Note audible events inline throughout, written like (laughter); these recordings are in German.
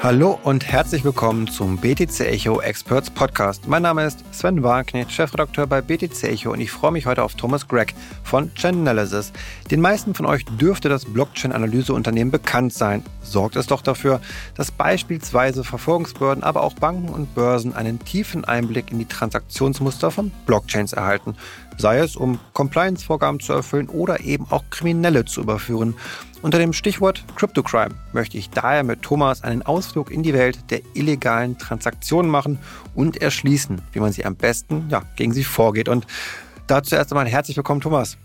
Hallo und herzlich willkommen zum BTC Echo Experts Podcast. Mein Name ist Sven Wagenknecht, Chefredakteur bei BTC Echo und ich freue mich heute auf Thomas Gregg von Chainalysis. Den meisten von euch dürfte das Blockchain-Analyseunternehmen bekannt sein. Sorgt es doch dafür, dass beispielsweise Verfolgungsbehörden, aber auch Banken und Börsen einen tiefen Einblick in die Transaktionsmuster von Blockchains erhalten sei es um Compliance-Vorgaben zu erfüllen oder eben auch Kriminelle zu überführen. Unter dem Stichwort Cryptocrime möchte ich daher mit Thomas einen Ausflug in die Welt der illegalen Transaktionen machen und erschließen, wie man sie am besten ja, gegen sie vorgeht. Und dazu erst einmal herzlich willkommen, Thomas.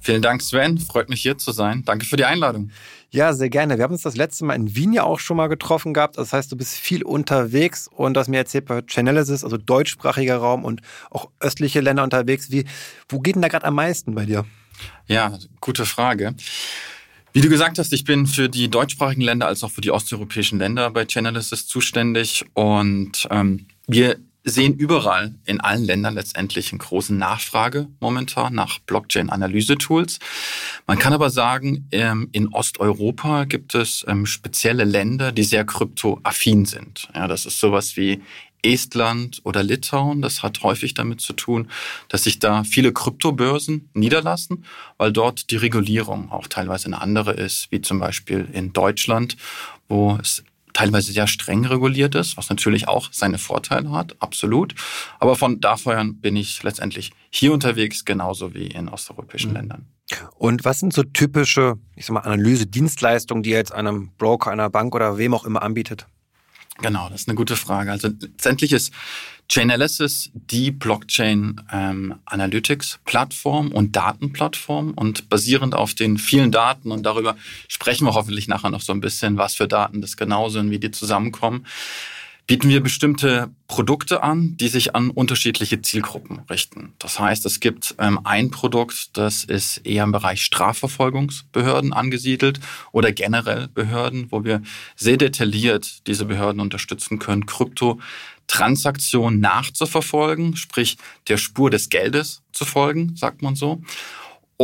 Vielen Dank, Sven. Freut mich hier zu sein. Danke für die Einladung. Ja, sehr gerne. Wir haben uns das letzte Mal in Wien ja auch schon mal getroffen gehabt. Das heißt, du bist viel unterwegs und das mir erzählt bei Chainalysis, also deutschsprachiger Raum und auch östliche Länder unterwegs. Wie, wo geht denn da gerade am meisten bei dir? Ja, gute Frage. Wie du gesagt hast, ich bin für die deutschsprachigen Länder als auch für die osteuropäischen Länder bei Chainalysis zuständig und ähm, wir sehen überall in allen Ländern letztendlich eine große Nachfrage momentan nach Blockchain-Analyse-Tools. Man kann aber sagen, ähm, in Osteuropa gibt es ähm, spezielle Länder, die sehr kryptoaffin sind. Ja, das ist sowas wie Estland oder Litauen. Das hat häufig damit zu tun, dass sich da viele Kryptobörsen niederlassen, weil dort die Regulierung auch teilweise eine andere ist, wie zum Beispiel in Deutschland, wo es teilweise sehr streng reguliert ist, was natürlich auch seine Vorteile hat, absolut. Aber von daher bin ich letztendlich hier unterwegs, genauso wie in osteuropäischen mhm. Ländern. Und was sind so typische, ich sag mal, Analyse-Dienstleistungen, die jetzt einem Broker, einer Bank oder wem auch immer anbietet? Genau, das ist eine gute Frage. Also letztendlich ist Chainalysis die Blockchain ähm, Analytics Plattform und Datenplattform und basierend auf den vielen Daten und darüber sprechen wir hoffentlich nachher noch so ein bisschen, was für Daten das genau sind, wie die zusammenkommen bieten wir bestimmte Produkte an, die sich an unterschiedliche Zielgruppen richten. Das heißt, es gibt ähm, ein Produkt, das ist eher im Bereich Strafverfolgungsbehörden angesiedelt oder generell Behörden, wo wir sehr detailliert diese Behörden unterstützen können, Kryptotransaktionen nachzuverfolgen, sprich der Spur des Geldes zu folgen, sagt man so.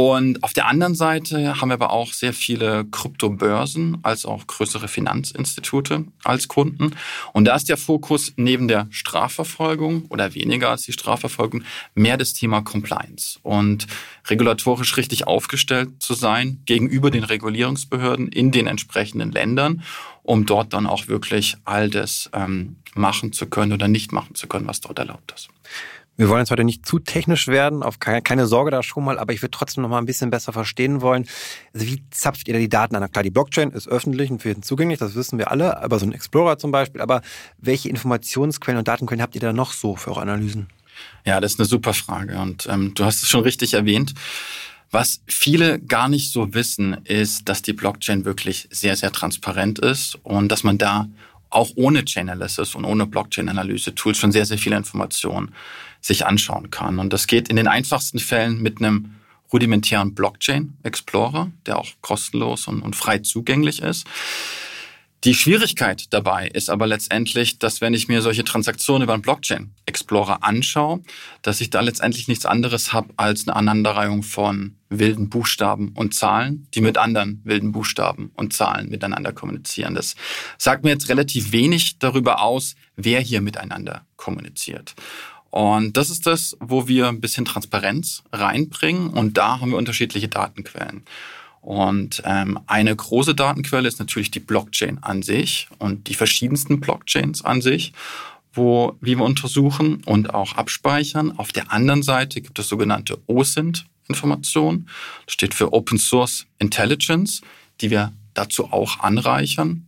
Und auf der anderen Seite haben wir aber auch sehr viele Kryptobörsen als auch größere Finanzinstitute als Kunden. Und da ist der Fokus neben der Strafverfolgung oder weniger als die Strafverfolgung mehr das Thema Compliance und regulatorisch richtig aufgestellt zu sein gegenüber den Regulierungsbehörden in den entsprechenden Ländern, um dort dann auch wirklich all das ähm, machen zu können oder nicht machen zu können, was dort erlaubt ist. Wir wollen jetzt heute nicht zu technisch werden, auf keine, keine Sorge da schon mal, aber ich würde trotzdem noch mal ein bisschen besser verstehen wollen. Also wie zapft ihr da die Daten an? Klar, die Blockchain ist öffentlich und für jeden zugänglich, das wissen wir alle, aber so ein Explorer zum Beispiel. Aber welche Informationsquellen und Datenquellen habt ihr da noch so für eure Analysen? Ja, das ist eine super Frage und ähm, du hast es schon richtig erwähnt. Was viele gar nicht so wissen, ist, dass die Blockchain wirklich sehr, sehr transparent ist und dass man da auch ohne Chain Analysis und ohne Blockchain-Analyse-Tools schon sehr, sehr viele Informationen sich anschauen kann. Und das geht in den einfachsten Fällen mit einem rudimentären Blockchain Explorer, der auch kostenlos und, und frei zugänglich ist. Die Schwierigkeit dabei ist aber letztendlich, dass wenn ich mir solche Transaktionen über einen Blockchain Explorer anschaue, dass ich da letztendlich nichts anderes habe als eine Aneinanderreihung von wilden Buchstaben und Zahlen, die mit anderen wilden Buchstaben und Zahlen miteinander kommunizieren. Das sagt mir jetzt relativ wenig darüber aus, wer hier miteinander kommuniziert. Und das ist das, wo wir ein bisschen Transparenz reinbringen und da haben wir unterschiedliche Datenquellen. Und ähm, eine große Datenquelle ist natürlich die Blockchain an sich und die verschiedensten Blockchains an sich, wo wie wir untersuchen und auch abspeichern. Auf der anderen Seite gibt es sogenannte OSINT-Informationen. Das steht für Open Source Intelligence, die wir dazu auch anreichern.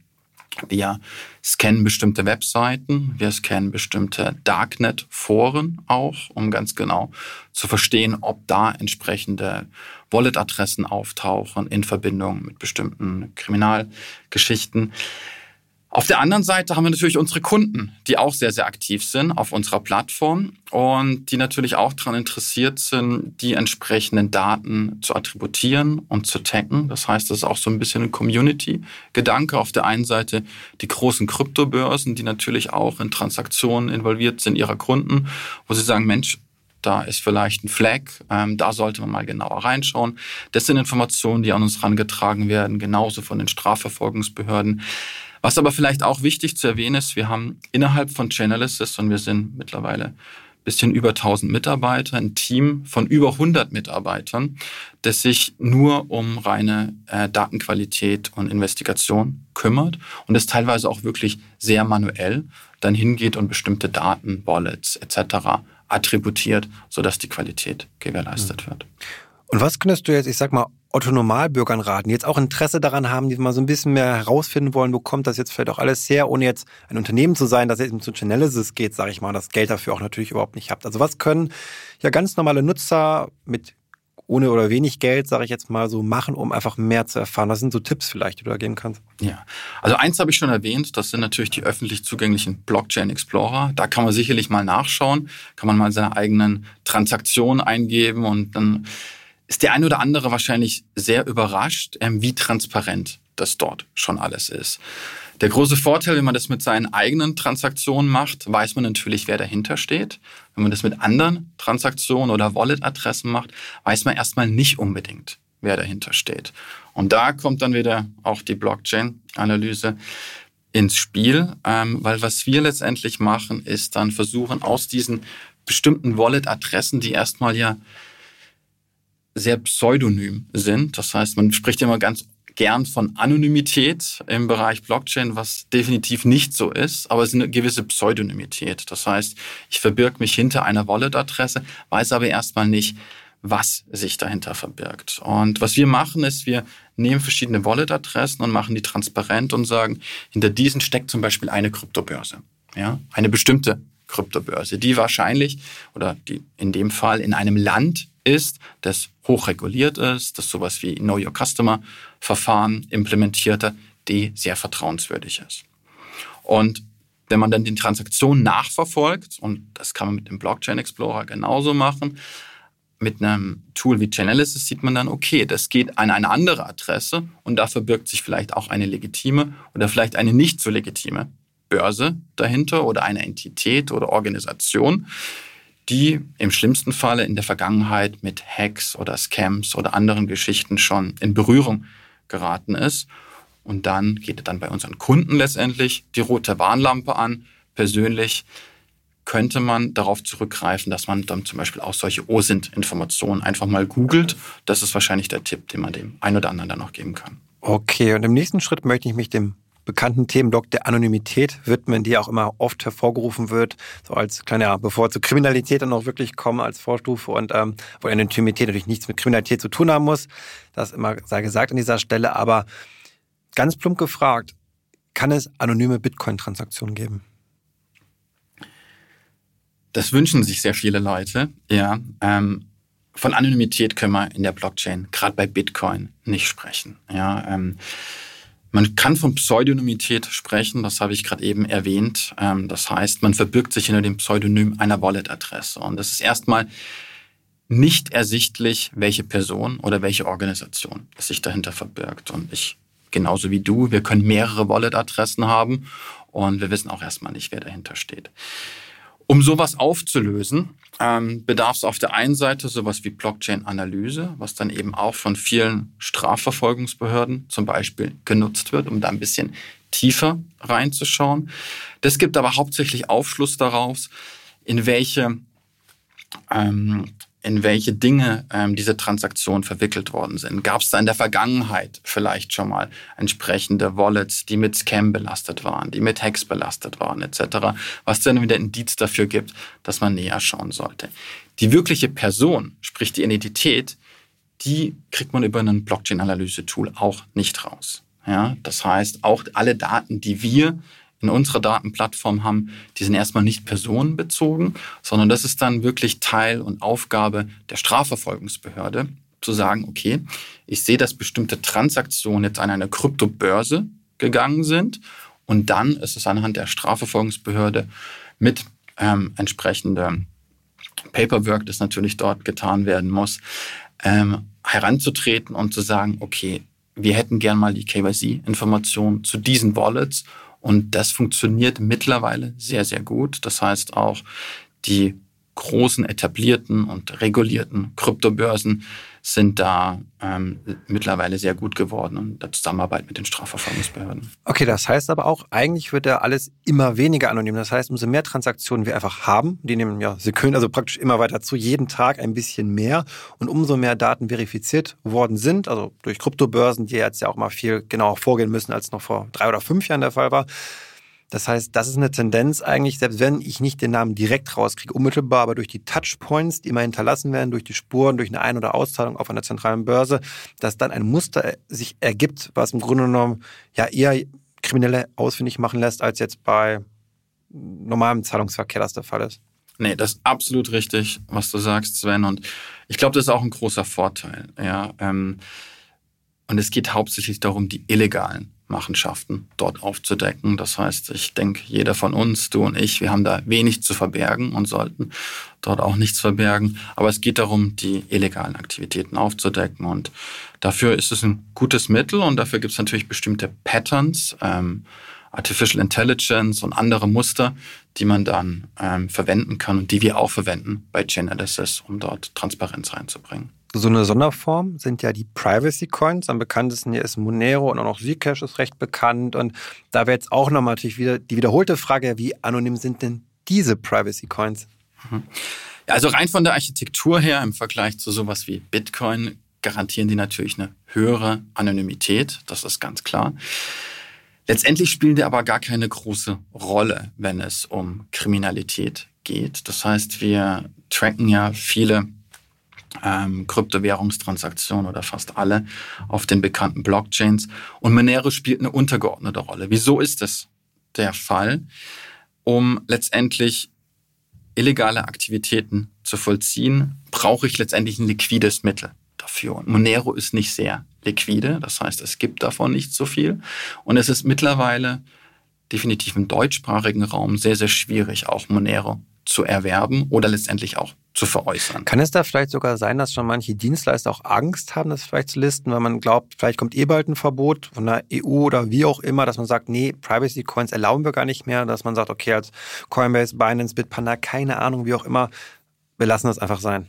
Wir scannen bestimmte Webseiten, wir scannen bestimmte Darknet-Foren auch, um ganz genau zu verstehen, ob da entsprechende Wallet-Adressen auftauchen in Verbindung mit bestimmten Kriminalgeschichten. Auf der anderen Seite haben wir natürlich unsere Kunden, die auch sehr, sehr aktiv sind auf unserer Plattform und die natürlich auch daran interessiert sind, die entsprechenden Daten zu attributieren und zu taggen. Das heißt, das ist auch so ein bisschen ein Community-Gedanke. Auf der einen Seite die großen Kryptobörsen, die natürlich auch in Transaktionen involviert sind ihrer Kunden, wo sie sagen, Mensch, da ist vielleicht ein Flag, ähm, da sollte man mal genauer reinschauen. Das sind Informationen, die an uns herangetragen werden, genauso von den Strafverfolgungsbehörden. Was aber vielleicht auch wichtig zu erwähnen ist, wir haben innerhalb von Chainalysis und wir sind mittlerweile bisschen über 1000 Mitarbeiter, ein Team von über 100 Mitarbeitern, das sich nur um reine äh, Datenqualität und Investigation kümmert und das teilweise auch wirklich sehr manuell dann hingeht und bestimmte Daten, Wallets etc. attributiert, sodass die Qualität gewährleistet wird. Und was könntest du jetzt, ich sag mal, Otto-Normalbürgern raten, die jetzt auch Interesse daran haben, die mal so ein bisschen mehr herausfinden wollen, wo kommt das jetzt vielleicht auch alles her, ohne jetzt ein Unternehmen zu sein, das jetzt zu Chainalysis geht, sage ich mal, das Geld dafür auch natürlich überhaupt nicht habt. Also was können ja ganz normale Nutzer mit ohne oder wenig Geld, sage ich jetzt mal so, machen, um einfach mehr zu erfahren? Was sind so Tipps vielleicht, die du da geben kannst? Ja, also eins habe ich schon erwähnt, das sind natürlich die öffentlich zugänglichen Blockchain Explorer. Da kann man sicherlich mal nachschauen, kann man mal seine eigenen Transaktionen eingeben und dann ist der ein oder andere wahrscheinlich sehr überrascht, ähm, wie transparent das dort schon alles ist. Der große Vorteil, wenn man das mit seinen eigenen Transaktionen macht, weiß man natürlich, wer dahinter steht. Wenn man das mit anderen Transaktionen oder Wallet-Adressen macht, weiß man erstmal nicht unbedingt, wer dahinter steht. Und da kommt dann wieder auch die Blockchain-Analyse ins Spiel, ähm, weil was wir letztendlich machen, ist dann versuchen, aus diesen bestimmten Wallet-Adressen, die erstmal ja sehr pseudonym sind. Das heißt, man spricht immer ganz gern von Anonymität im Bereich Blockchain, was definitiv nicht so ist, aber es ist eine gewisse Pseudonymität. Das heißt, ich verbirge mich hinter einer Wallet-Adresse, weiß aber erstmal nicht, was sich dahinter verbirgt. Und was wir machen, ist, wir nehmen verschiedene Wallet-Adressen und machen die transparent und sagen, hinter diesen steckt zum Beispiel eine Kryptobörse. Ja, eine bestimmte Kryptobörse, die wahrscheinlich oder die in dem Fall in einem Land ist, das hochreguliert ist, das sowas wie Know Your Customer Verfahren implementierte, die sehr vertrauenswürdig ist. Und wenn man dann die Transaktion nachverfolgt, und das kann man mit dem Blockchain Explorer genauso machen, mit einem Tool wie Chainalysis sieht man dann, okay, das geht an eine andere Adresse und da verbirgt sich vielleicht auch eine legitime oder vielleicht eine nicht so legitime Börse dahinter oder eine Entität oder Organisation, die im schlimmsten Falle in der Vergangenheit mit Hacks oder Scams oder anderen Geschichten schon in Berührung geraten ist. Und dann geht dann bei unseren Kunden letztendlich die rote Warnlampe an. Persönlich könnte man darauf zurückgreifen, dass man dann zum Beispiel auch solche OSINT-Informationen einfach mal googelt. Das ist wahrscheinlich der Tipp, den man dem einen oder anderen dann noch geben kann. Okay, und im nächsten Schritt möchte ich mich dem bekannten Themenblock der Anonymität widmen, die auch immer oft hervorgerufen wird, so als kleine, ja, bevor zur Kriminalität dann auch wirklich kommen als Vorstufe und ähm, wo Anonymität natürlich nichts mit Kriminalität zu tun haben muss. Das immer sei gesagt an dieser Stelle, aber ganz plump gefragt, kann es anonyme Bitcoin-Transaktionen geben? Das wünschen sich sehr viele Leute, ja. Ähm, von Anonymität können wir in der Blockchain, gerade bei Bitcoin, nicht sprechen. Ja, ähm, man kann von Pseudonymität sprechen, das habe ich gerade eben erwähnt. Ähm, das heißt, man verbirgt sich hinter dem Pseudonym einer Wallet-Adresse. Und es ist erstmal nicht ersichtlich, welche Person oder welche Organisation sich dahinter verbirgt. Und ich, genauso wie du, wir können mehrere Wallet-Adressen haben und wir wissen auch erstmal nicht, wer dahinter steht. Um sowas aufzulösen, ähm, bedarf es auf der einen Seite sowas wie Blockchain-Analyse, was dann eben auch von vielen Strafverfolgungsbehörden zum Beispiel genutzt wird, um da ein bisschen tiefer reinzuschauen. Das gibt aber hauptsächlich Aufschluss daraus, in welche ähm, in welche Dinge ähm, diese Transaktionen verwickelt worden sind. Gab es da in der Vergangenheit vielleicht schon mal entsprechende Wallets, die mit Scam belastet waren, die mit Hacks belastet waren, etc., was dann wieder Indiz dafür gibt, dass man näher schauen sollte. Die wirkliche Person, sprich die Identität, die kriegt man über ein Blockchain-Analyse-Tool auch nicht raus. Ja, das heißt, auch alle Daten, die wir in unserer Datenplattform haben, die sind erstmal nicht personenbezogen, sondern das ist dann wirklich Teil und Aufgabe der Strafverfolgungsbehörde, zu sagen, okay, ich sehe, dass bestimmte Transaktionen jetzt an eine Kryptobörse gegangen sind und dann ist es anhand der Strafverfolgungsbehörde mit ähm, entsprechender Paperwork, das natürlich dort getan werden muss, ähm, heranzutreten und zu sagen, okay, wir hätten gern mal die KYC-Informationen zu diesen Wallets und das funktioniert mittlerweile sehr, sehr gut. Das heißt auch, die großen, etablierten und regulierten Kryptobörsen sind da ähm, mittlerweile sehr gut geworden und der Zusammenarbeit mit den Strafverfolgungsbehörden. Okay, das heißt aber auch, eigentlich wird da alles immer weniger anonym. Das heißt, umso mehr Transaktionen wir einfach haben, die nehmen ja Sekunden, also praktisch immer weiter zu, jeden Tag ein bisschen mehr und umso mehr Daten verifiziert worden sind, also durch Kryptobörsen, die jetzt ja auch mal viel genauer vorgehen müssen, als noch vor drei oder fünf Jahren der Fall war, das heißt, das ist eine Tendenz eigentlich, selbst wenn ich nicht den Namen direkt rauskriege, unmittelbar, aber durch die Touchpoints, die immer hinterlassen werden, durch die Spuren, durch eine Ein- oder Auszahlung auf einer zentralen Börse, dass dann ein Muster sich ergibt, was im Grunde genommen ja eher Kriminelle ausfindig machen lässt, als jetzt bei normalem Zahlungsverkehr das der Fall ist. Nee, das ist absolut richtig, was du sagst, Sven. Und ich glaube, das ist auch ein großer Vorteil. Ja, ähm, und es geht hauptsächlich darum, die illegalen Machenschaften dort aufzudecken. Das heißt, ich denke, jeder von uns, du und ich, wir haben da wenig zu verbergen und sollten dort auch nichts verbergen. Aber es geht darum, die illegalen Aktivitäten aufzudecken. Und dafür ist es ein gutes Mittel und dafür gibt es natürlich bestimmte Patterns, ähm, Artificial Intelligence und andere Muster, die man dann ähm, verwenden kann und die wir auch verwenden bei Chainalysis, um dort Transparenz reinzubringen. So eine Sonderform sind ja die Privacy Coins. Am bekanntesten hier ist Monero und auch noch Zcash ist recht bekannt. Und da wäre jetzt auch nochmal natürlich wieder die wiederholte Frage, wie anonym sind denn diese Privacy Coins? Mhm. Ja, also rein von der Architektur her im Vergleich zu sowas wie Bitcoin garantieren die natürlich eine höhere Anonymität. Das ist ganz klar. Letztendlich spielen die aber gar keine große Rolle, wenn es um Kriminalität geht. Das heißt, wir tracken ja viele ähm, Kryptowährungstransaktionen oder fast alle auf den bekannten Blockchains. Und Monero spielt eine untergeordnete Rolle. Wieso ist das der Fall? Um letztendlich illegale Aktivitäten zu vollziehen, brauche ich letztendlich ein liquides Mittel dafür. Und Monero ist nicht sehr liquide, das heißt, es gibt davon nicht so viel. Und es ist mittlerweile definitiv im deutschsprachigen Raum sehr, sehr schwierig, auch Monero zu erwerben oder letztendlich auch zu veräußern. Kann es da vielleicht sogar sein, dass schon manche Dienstleister auch Angst haben, das vielleicht zu listen, weil man glaubt, vielleicht kommt eh bald ein Verbot von der EU oder wie auch immer, dass man sagt, nee, Privacy Coins erlauben wir gar nicht mehr, dass man sagt, okay, als Coinbase, Binance, Bitpanda, keine Ahnung, wie auch immer, wir lassen das einfach sein.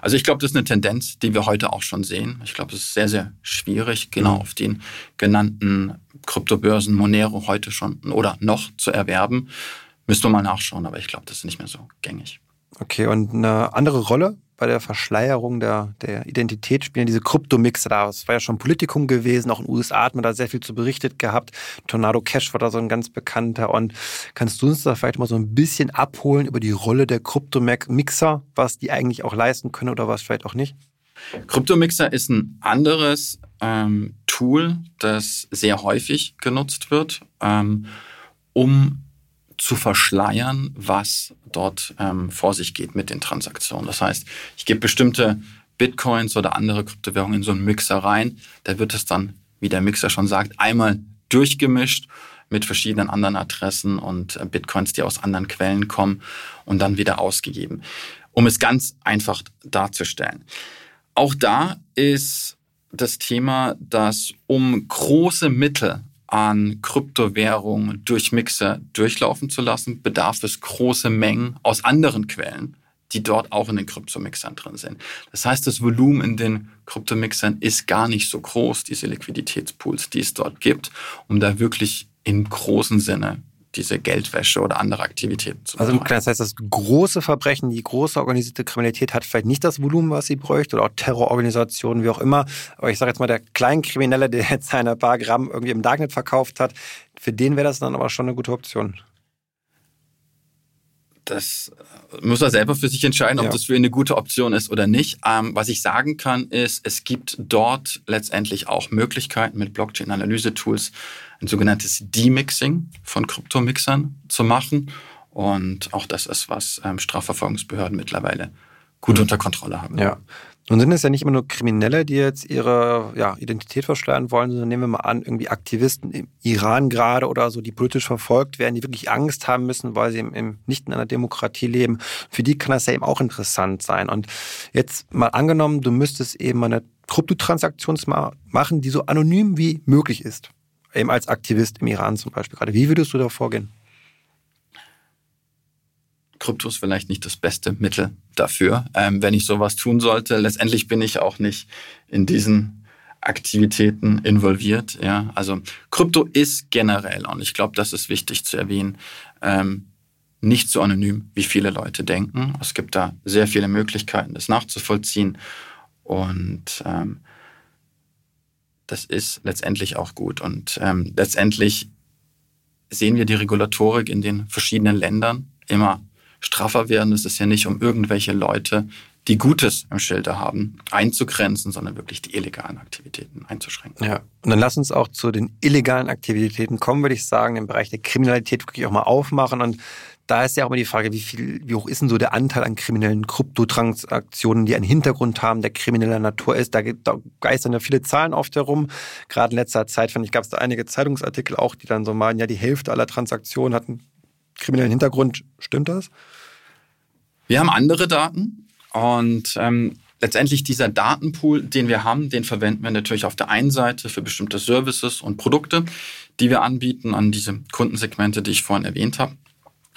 Also ich glaube, das ist eine Tendenz, die wir heute auch schon sehen. Ich glaube, es ist sehr, sehr schwierig, genau mhm. auf den genannten Kryptobörsen Monero heute schon oder noch zu erwerben. Müsste man mal nachschauen, aber ich glaube, das ist nicht mehr so gängig. Okay, und eine andere Rolle bei der Verschleierung der, der Identität spielen diese Kryptomixer da. Es war ja schon Politikum gewesen, auch in den USA hat man da sehr viel zu berichtet gehabt. Tornado Cash war da so ein ganz bekannter. Und kannst du uns da vielleicht mal so ein bisschen abholen über die Rolle der Kryptomixer, was die eigentlich auch leisten können oder was vielleicht auch nicht? Kryptomixer ist ein anderes ähm, Tool, das sehr häufig genutzt wird, ähm, um zu verschleiern, was dort ähm, vor sich geht mit den Transaktionen. Das heißt, ich gebe bestimmte Bitcoins oder andere Kryptowährungen in so einen Mixer rein. Da wird es dann, wie der Mixer schon sagt, einmal durchgemischt mit verschiedenen anderen Adressen und äh, Bitcoins, die aus anderen Quellen kommen und dann wieder ausgegeben, um es ganz einfach darzustellen. Auch da ist das Thema, dass um große Mittel an Kryptowährungen durch Mixer durchlaufen zu lassen, bedarf es große Mengen aus anderen Quellen, die dort auch in den Kryptomixern drin sind. Das heißt, das Volumen in den Kryptomixern ist gar nicht so groß, diese Liquiditätspools, die es dort gibt, um da wirklich im großen Sinne diese Geldwäsche oder andere Aktivitäten zu machen. Also das heißt, das große Verbrechen, die große organisierte Kriminalität hat vielleicht nicht das Volumen, was sie bräuchte, oder auch Terrororganisationen, wie auch immer. Aber ich sage jetzt mal, der Kleinkriminelle, (laughs) der jetzt seine paar Gramm irgendwie im Darknet verkauft hat, für den wäre das dann aber schon eine gute Option das muss er selber für sich entscheiden, ob ja. das für ihn eine gute Option ist oder nicht. Ähm, was ich sagen kann, ist, es gibt dort letztendlich auch Möglichkeiten mit Blockchain-Analyse-Tools ein sogenanntes Demixing von Kryptomixern zu machen. Und auch das ist, was ähm, Strafverfolgungsbehörden mittlerweile gut mhm. unter Kontrolle haben. Ja. Nun sind es ja nicht immer nur Kriminelle, die jetzt ihre ja, Identität verschleiern wollen, sondern nehmen wir mal an, irgendwie Aktivisten im Iran gerade oder so, die politisch verfolgt werden, die wirklich Angst haben müssen, weil sie im, im, nicht in einer Demokratie leben. Für die kann das ja eben auch interessant sein. Und jetzt mal angenommen, du müsstest eben eine Kryptotransaktion machen, die so anonym wie möglich ist. Eben als Aktivist im Iran zum Beispiel gerade. Wie würdest du da vorgehen? Krypto ist vielleicht nicht das beste Mittel dafür, ähm, wenn ich sowas tun sollte. Letztendlich bin ich auch nicht in diesen Aktivitäten involviert. Ja, also Krypto ist generell und ich glaube, das ist wichtig zu erwähnen. Ähm, nicht so anonym, wie viele Leute denken. Es gibt da sehr viele Möglichkeiten, das nachzuvollziehen. Und ähm, das ist letztendlich auch gut. Und ähm, letztendlich sehen wir die Regulatorik in den verschiedenen Ländern immer straffer werden. Es ist ja nicht um irgendwelche Leute, die Gutes im Schilde haben, einzugrenzen, sondern wirklich die illegalen Aktivitäten einzuschränken. Ja, und dann lass uns auch zu den illegalen Aktivitäten kommen, würde ich sagen, im Bereich der Kriminalität wirklich auch mal aufmachen. Und da ist ja auch immer die Frage, wie viel, wie hoch ist denn so der Anteil an kriminellen Kryptotransaktionen, die einen Hintergrund haben, der krimineller Natur ist. Da, da geistern ja viele Zahlen oft herum. Gerade in letzter Zeit, fand ich, gab es da einige Zeitungsartikel auch, die dann so meinen, ja, die Hälfte aller Transaktionen hatten kriminellen Hintergrund. Stimmt das? Wir haben andere Daten und ähm, letztendlich dieser Datenpool, den wir haben, den verwenden wir natürlich auf der einen Seite für bestimmte Services und Produkte, die wir anbieten an diese Kundensegmente, die ich vorhin erwähnt habe.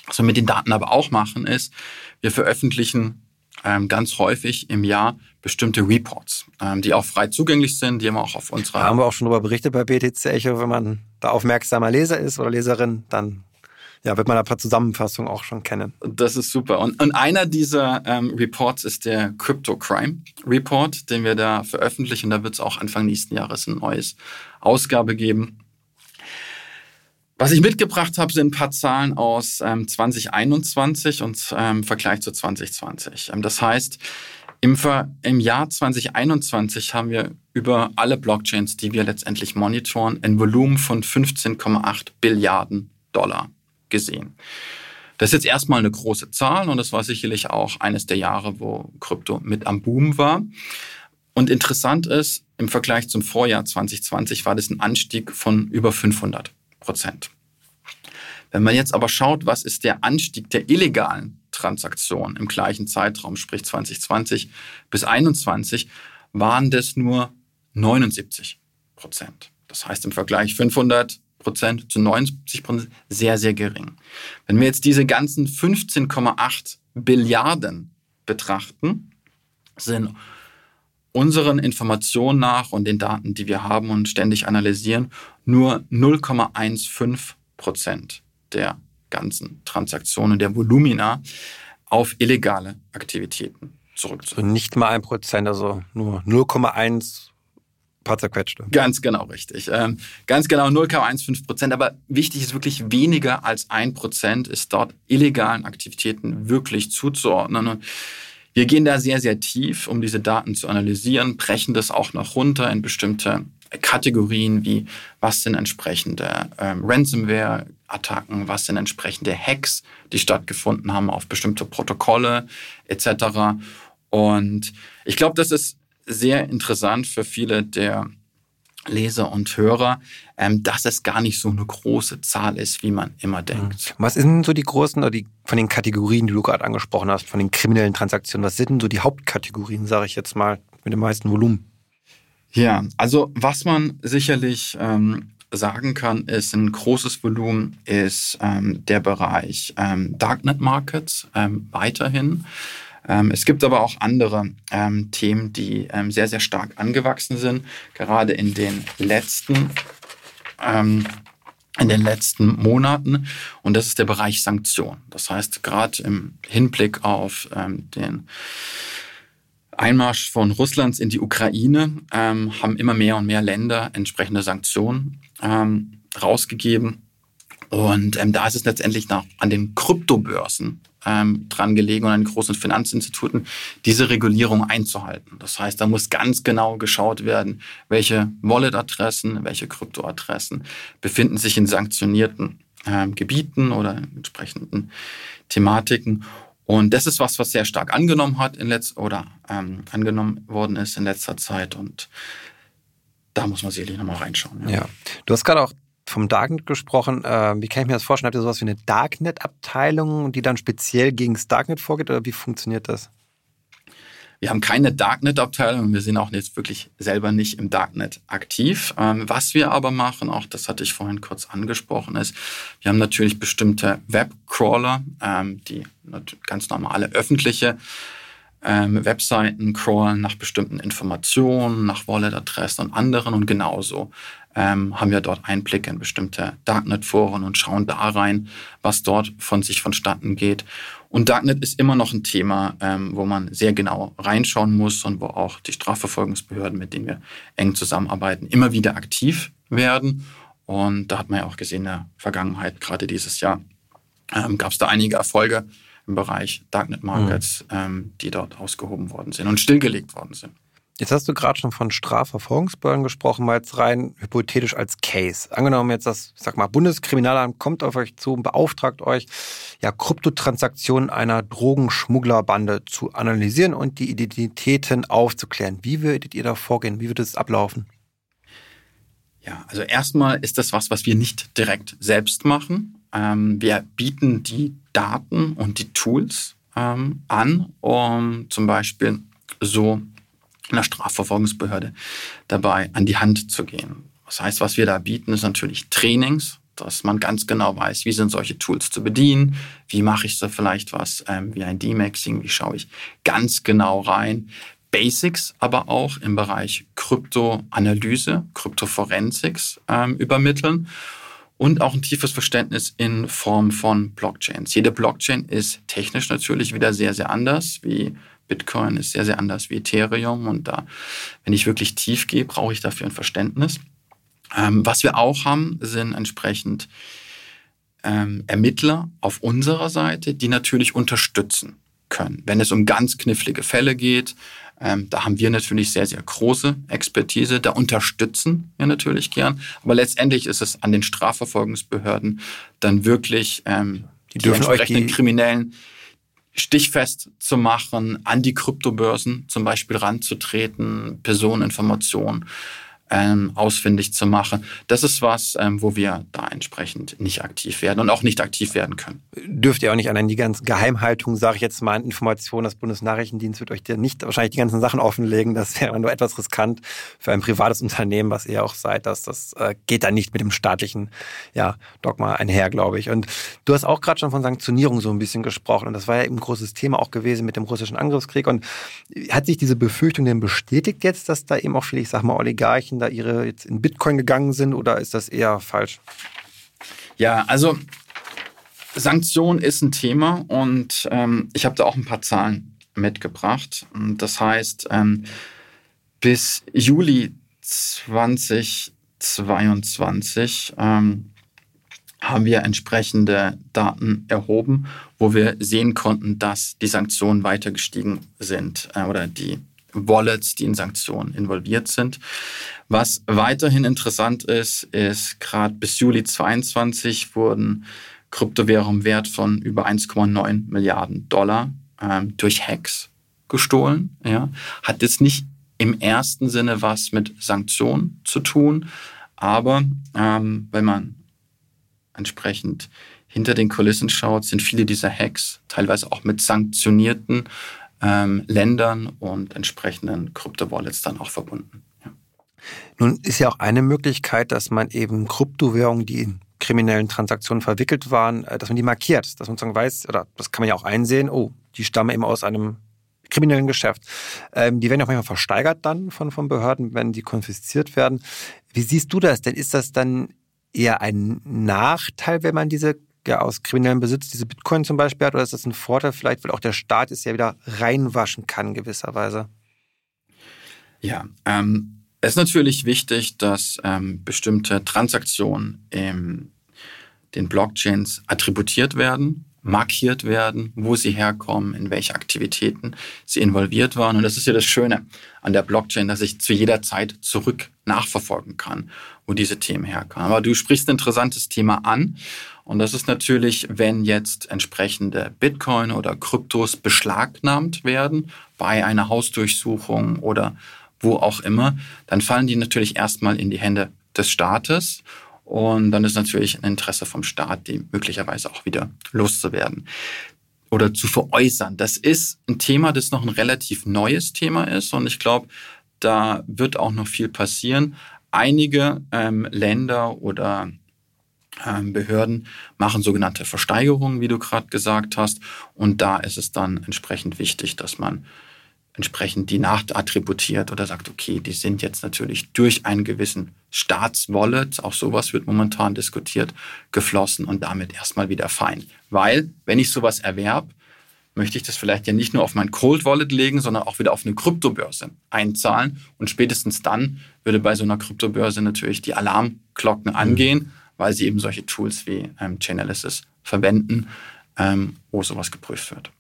Was wir mit den Daten aber auch machen, ist, wir veröffentlichen ähm, ganz häufig im Jahr bestimmte Reports, ähm, die auch frei zugänglich sind, die haben wir auch auf unserer... Da haben wir auch schon darüber berichtet bei BTC Echo, wenn man da aufmerksamer Leser ist oder Leserin, dann ja, wird man ein paar Zusammenfassungen auch schon kennen. Das ist super. Und, und einer dieser ähm, Reports ist der Crypto Crime Report, den wir da veröffentlichen. Da wird es auch Anfang nächsten Jahres ein neues Ausgabe geben. Was ich mitgebracht habe, sind ein paar Zahlen aus ähm, 2021 und ähm, Vergleich zu 2020. Ähm, das heißt, im, Ver im Jahr 2021 haben wir über alle Blockchains, die wir letztendlich monitoren, ein Volumen von 15,8 Billiarden Dollar gesehen. Das ist jetzt erstmal eine große Zahl und das war sicherlich auch eines der Jahre, wo Krypto mit am Boom war. Und interessant ist, im Vergleich zum Vorjahr 2020 war das ein Anstieg von über 500 Prozent. Wenn man jetzt aber schaut, was ist der Anstieg der illegalen Transaktionen im gleichen Zeitraum, sprich 2020 bis 2021, waren das nur 79 Prozent. Das heißt im Vergleich 500 Prozent zu 90 Prozent sehr, sehr gering. Wenn wir jetzt diese ganzen 15,8 Billiarden betrachten, sind unseren Informationen nach und den Daten, die wir haben und ständig analysieren, nur 0,15 Prozent der ganzen Transaktionen, der Volumina auf illegale Aktivitäten zurückzuführen. Also nicht mal ein Prozent, also nur 0,1 paar zerquetschte. Ganz genau richtig. Ähm, ganz genau 0,15 Prozent. Aber wichtig ist wirklich weniger als ein Prozent ist dort illegalen Aktivitäten wirklich zuzuordnen. Und wir gehen da sehr, sehr tief, um diese Daten zu analysieren, brechen das auch noch runter in bestimmte Kategorien wie was sind entsprechende ähm, Ransomware-Attacken, was sind entsprechende Hacks, die stattgefunden haben auf bestimmte Protokolle etc. Und ich glaube, das ist sehr interessant für viele der Leser und Hörer, ähm, dass es gar nicht so eine große Zahl ist, wie man immer denkt. Was sind so die großen oder die von den Kategorien, die du gerade angesprochen hast, von den kriminellen Transaktionen, was sind denn so die Hauptkategorien, sage ich jetzt mal, mit dem meisten Volumen? Ja, also was man sicherlich ähm, sagen kann, ist ein großes Volumen ist ähm, der Bereich ähm, Darknet Markets ähm, weiterhin. Ähm, es gibt aber auch andere ähm, Themen, die ähm, sehr, sehr stark angewachsen sind, gerade in den letzten in den letzten Monaten. Und das ist der Bereich Sanktionen. Das heißt, gerade im Hinblick auf ähm, den Einmarsch von Russlands in die Ukraine ähm, haben immer mehr und mehr Länder entsprechende Sanktionen ähm, rausgegeben. Und da ist es letztendlich noch an den Kryptobörsen ähm, dran gelegen und an den großen Finanzinstituten, diese Regulierung einzuhalten. Das heißt, da muss ganz genau geschaut werden, welche Wallet-Adressen, welche Kryptoadressen befinden sich in sanktionierten ähm, Gebieten oder entsprechenden Thematiken. Und das ist was, was sehr stark angenommen hat in letz oder ähm, angenommen worden ist in letzter Zeit. Und da muss man sicherlich nochmal reinschauen. Ja. ja. Du hast gerade auch vom Darknet gesprochen. Äh, wie kann ich mir das vorstellen? Habt ihr sowas wie eine Darknet-Abteilung, die dann speziell gegen das Darknet vorgeht oder wie funktioniert das? Wir haben keine Darknet-Abteilung wir sind auch jetzt wirklich selber nicht im Darknet aktiv. Ähm, was wir aber machen, auch das hatte ich vorhin kurz angesprochen, ist, wir haben natürlich bestimmte Webcrawler, ähm, die ganz normale öffentliche ähm, Webseiten crawlen nach bestimmten Informationen, nach Wallet-Adressen und anderen und genauso ähm, haben wir dort Einblick in bestimmte Darknet-Foren und schauen da rein, was dort von sich vonstatten geht. Und Darknet ist immer noch ein Thema, ähm, wo man sehr genau reinschauen muss und wo auch die Strafverfolgungsbehörden, mit denen wir eng zusammenarbeiten, immer wieder aktiv werden. Und da hat man ja auch gesehen in der Vergangenheit, gerade dieses Jahr, ähm, gab es da einige Erfolge im Bereich Darknet Markets, mhm. ähm, die dort ausgehoben worden sind und stillgelegt worden sind. Jetzt hast du gerade schon von Strafverfolgungsbehörden gesprochen, mal jetzt rein hypothetisch als Case. Angenommen jetzt das, sag mal, Bundeskriminalamt kommt auf euch zu und beauftragt euch, ja, Kryptotransaktionen einer Drogenschmugglerbande zu analysieren und die Identitäten aufzuklären. Wie würdet ihr da vorgehen? Wie würde es ablaufen? Ja, also erstmal ist das was, was wir nicht direkt selbst machen. Ähm, wir bieten die Daten und die Tools ähm, an, um zum Beispiel so einer Strafverfolgungsbehörde dabei an die Hand zu gehen. Das heißt, was wir da bieten, ist natürlich Trainings, dass man ganz genau weiß, wie sind solche Tools zu bedienen, wie mache ich so vielleicht was ähm, wie ein D-Maxing, wie schaue ich ganz genau rein. Basics aber auch im Bereich Kryptoanalyse, Kryptoforensics ähm, übermitteln und auch ein tiefes Verständnis in Form von Blockchains. Jede Blockchain ist technisch natürlich wieder sehr, sehr anders, wie Bitcoin ist sehr, sehr anders wie Ethereum und da, wenn ich wirklich tief gehe, brauche ich dafür ein Verständnis. Ähm, was wir auch haben, sind entsprechend ähm, Ermittler auf unserer Seite, die natürlich unterstützen können. Wenn es um ganz knifflige Fälle geht, ähm, da haben wir natürlich sehr, sehr große Expertise. Da unterstützen wir natürlich gern. Aber letztendlich ist es an den Strafverfolgungsbehörden dann wirklich ähm, die, die entsprechenden Kriminellen stichfest zu machen, an die Kryptobörsen zum Beispiel ranzutreten, Personeninformationen ähm, ausfindig zu machen. Das ist was, ähm, wo wir da entsprechend nicht aktiv werden und auch nicht aktiv werden können. Dürft ihr auch nicht an die ganze Geheimhaltung, sage ich jetzt mal, an Informationen, das Bundesnachrichtendienst wird euch dir nicht wahrscheinlich die ganzen Sachen offenlegen. Das wäre nur etwas riskant für ein privates Unternehmen, was ihr auch seid. Das, das äh, geht dann nicht mit dem staatlichen ja, Dogma einher, glaube ich. Und du hast auch gerade schon von Sanktionierung so ein bisschen gesprochen. Und das war ja eben ein großes Thema auch gewesen mit dem russischen Angriffskrieg. Und hat sich diese Befürchtung denn bestätigt jetzt, dass da eben auch viele, ich sag mal, Oligarchen da ihre jetzt in Bitcoin gegangen sind oder ist das eher falsch? Ja, also Sanktion ist ein Thema und ähm, ich habe da auch ein paar Zahlen mitgebracht. Das heißt, ähm, bis Juli 2022 ähm, haben wir entsprechende Daten erhoben, wo wir sehen konnten, dass die Sanktionen weiter gestiegen sind äh, oder die Wallets, die in Sanktionen involviert sind. Was weiterhin interessant ist, ist gerade bis Juli 22 wurden Kryptowährungen wert von über 1,9 Milliarden Dollar ähm, durch Hacks gestohlen. Ja. Hat jetzt nicht im ersten Sinne was mit Sanktionen zu tun, aber ähm, wenn man entsprechend hinter den Kulissen schaut, sind viele dieser Hacks teilweise auch mit sanktionierten ähm, Ländern und entsprechenden Kryptowallets dann auch verbunden. Ja. Nun ist ja auch eine Möglichkeit, dass man eben Kryptowährungen, die in kriminellen Transaktionen verwickelt waren, äh, dass man die markiert, dass man sozusagen weiß, oder das kann man ja auch einsehen, oh, die stammen eben aus einem kriminellen Geschäft. Ähm, die werden auch manchmal versteigert dann von, von Behörden, wenn die konfisziert werden. Wie siehst du das denn? Ist das dann eher ein Nachteil, wenn man diese ja aus kriminellem Besitz diese Bitcoin zum Beispiel hat? Oder ist das ein Vorteil vielleicht, weil auch der Staat es ja wieder reinwaschen kann gewisserweise? Ja, ähm, es ist natürlich wichtig, dass ähm, bestimmte Transaktionen in den Blockchains attributiert werden, markiert werden, wo sie herkommen, in welche Aktivitäten sie involviert waren. Und das ist ja das Schöne an der Blockchain, dass ich zu jeder Zeit zurück nachverfolgen kann, wo diese Themen herkommen. Aber du sprichst ein interessantes Thema an. Und das ist natürlich, wenn jetzt entsprechende Bitcoin oder Kryptos beschlagnahmt werden bei einer Hausdurchsuchung oder wo auch immer, dann fallen die natürlich erstmal in die Hände des Staates. Und dann ist natürlich ein Interesse vom Staat, die möglicherweise auch wieder loszuwerden. oder zu veräußern. Das ist ein Thema, das noch ein relativ neues Thema ist und ich glaube, da wird auch noch viel passieren. Einige ähm, Länder oder ähm, Behörden machen sogenannte Versteigerungen, wie du gerade gesagt hast. Und da ist es dann entsprechend wichtig, dass man entsprechend die nachattributiert oder sagt, okay, die sind jetzt natürlich durch einen gewissen Staatswallet, auch sowas wird momentan diskutiert, geflossen und damit erstmal wieder fein. Weil, wenn ich sowas erwerbe, möchte ich das vielleicht ja nicht nur auf mein Cold Wallet legen, sondern auch wieder auf eine Kryptobörse einzahlen. Und spätestens dann würde bei so einer Kryptobörse natürlich die Alarmglocken angehen, weil sie eben solche Tools wie ähm, Chainalysis verwenden, ähm, wo sowas geprüft wird.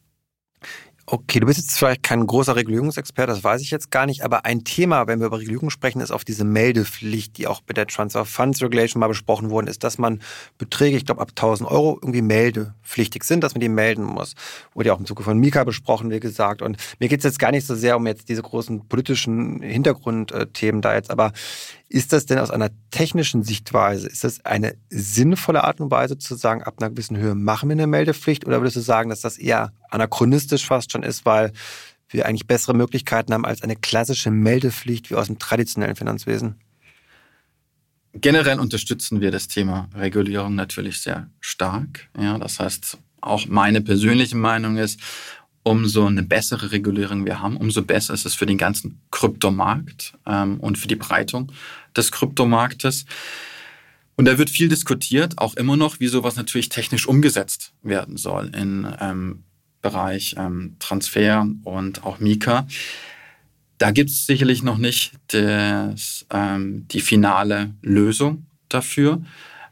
Okay, du bist jetzt vielleicht kein großer Regulierungsexperte, das weiß ich jetzt gar nicht, aber ein Thema, wenn wir über Regulierung sprechen, ist auf diese Meldepflicht, die auch bei der Transfer Funds Regulation mal besprochen worden ist, dass man Beträge, ich glaube ab 1000 Euro, irgendwie meldepflichtig sind, dass man die melden muss. Wurde ja auch im Zuge von Mika besprochen, wie gesagt. Und mir geht es jetzt gar nicht so sehr um jetzt diese großen politischen Hintergrundthemen da jetzt, aber ist das denn aus einer technischen Sichtweise, ist das eine sinnvolle Art und Weise zu sagen, ab einer gewissen Höhe machen wir eine Meldepflicht oder würdest du sagen, dass das eher anachronistisch fast schon ist, weil wir eigentlich bessere Möglichkeiten haben als eine klassische Meldepflicht wie aus dem traditionellen Finanzwesen? Generell unterstützen wir das Thema Regulierung natürlich sehr stark. Ja, das heißt, auch meine persönliche Meinung ist, umso eine bessere Regulierung wir haben, umso besser ist es für den ganzen Kryptomarkt ähm, und für die Breitung des Kryptomarktes. Und da wird viel diskutiert, auch immer noch, wie sowas natürlich technisch umgesetzt werden soll im ähm, Bereich ähm, Transfer und auch Mika. Da gibt es sicherlich noch nicht des, ähm, die finale Lösung dafür.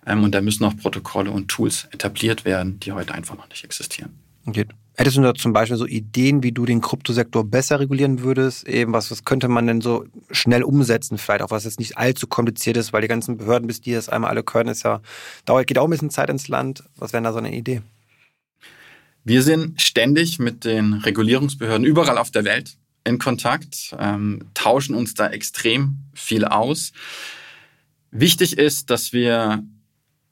Ähm, und da müssen auch Protokolle und Tools etabliert werden, die heute einfach noch nicht existieren. Geht. Hättest du da zum Beispiel so Ideen, wie du den Kryptosektor besser regulieren würdest? Eben was, was könnte man denn so schnell umsetzen? Vielleicht auch was jetzt nicht allzu kompliziert ist, weil die ganzen Behörden, bis die das einmal alle können, ist ja, dauert, geht auch ein bisschen Zeit ins Land. Was wäre da so eine Idee? Wir sind ständig mit den Regulierungsbehörden überall auf der Welt in Kontakt, ähm, tauschen uns da extrem viel aus. Wichtig ist, dass wir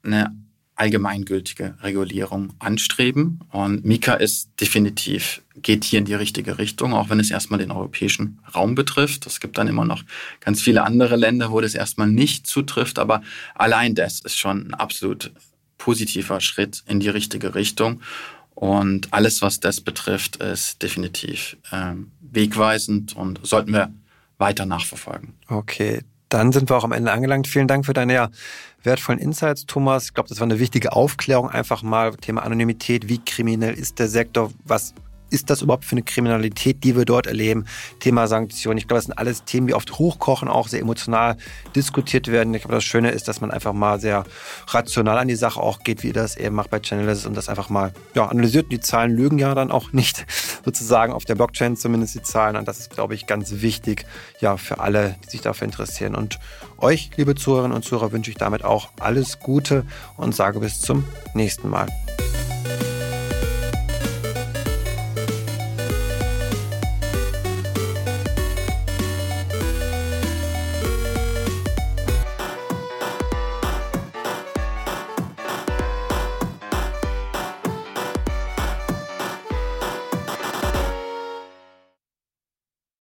eine allgemeingültige Regulierung anstreben. Und Mika ist definitiv, geht hier in die richtige Richtung, auch wenn es erstmal den europäischen Raum betrifft. Es gibt dann immer noch ganz viele andere Länder, wo das erstmal nicht zutrifft. Aber allein das ist schon ein absolut positiver Schritt in die richtige Richtung. Und alles, was das betrifft, ist definitiv ähm, wegweisend und sollten wir weiter nachverfolgen. Okay, dann sind wir auch am Ende angelangt. Vielen Dank für deine ja, wertvollen Insights, Thomas. Ich glaube, das war eine wichtige Aufklärung einfach mal. Thema Anonymität. Wie kriminell ist der Sektor? Was ist das überhaupt für eine Kriminalität, die wir dort erleben? Thema Sanktionen. Ich glaube, das sind alles Themen, die oft hochkochen, auch sehr emotional diskutiert werden. Ich glaube, das Schöne ist, dass man einfach mal sehr rational an die Sache auch geht, wie das eben macht bei Chainalysis und das einfach mal ja, analysiert. Die Zahlen lügen ja dann auch nicht (laughs) sozusagen auf der Blockchain, zumindest die Zahlen. Und das ist, glaube ich, ganz wichtig ja, für alle, die sich dafür interessieren. Und euch, liebe Zuhörerinnen und Zuhörer, wünsche ich damit auch alles Gute und sage bis zum nächsten Mal.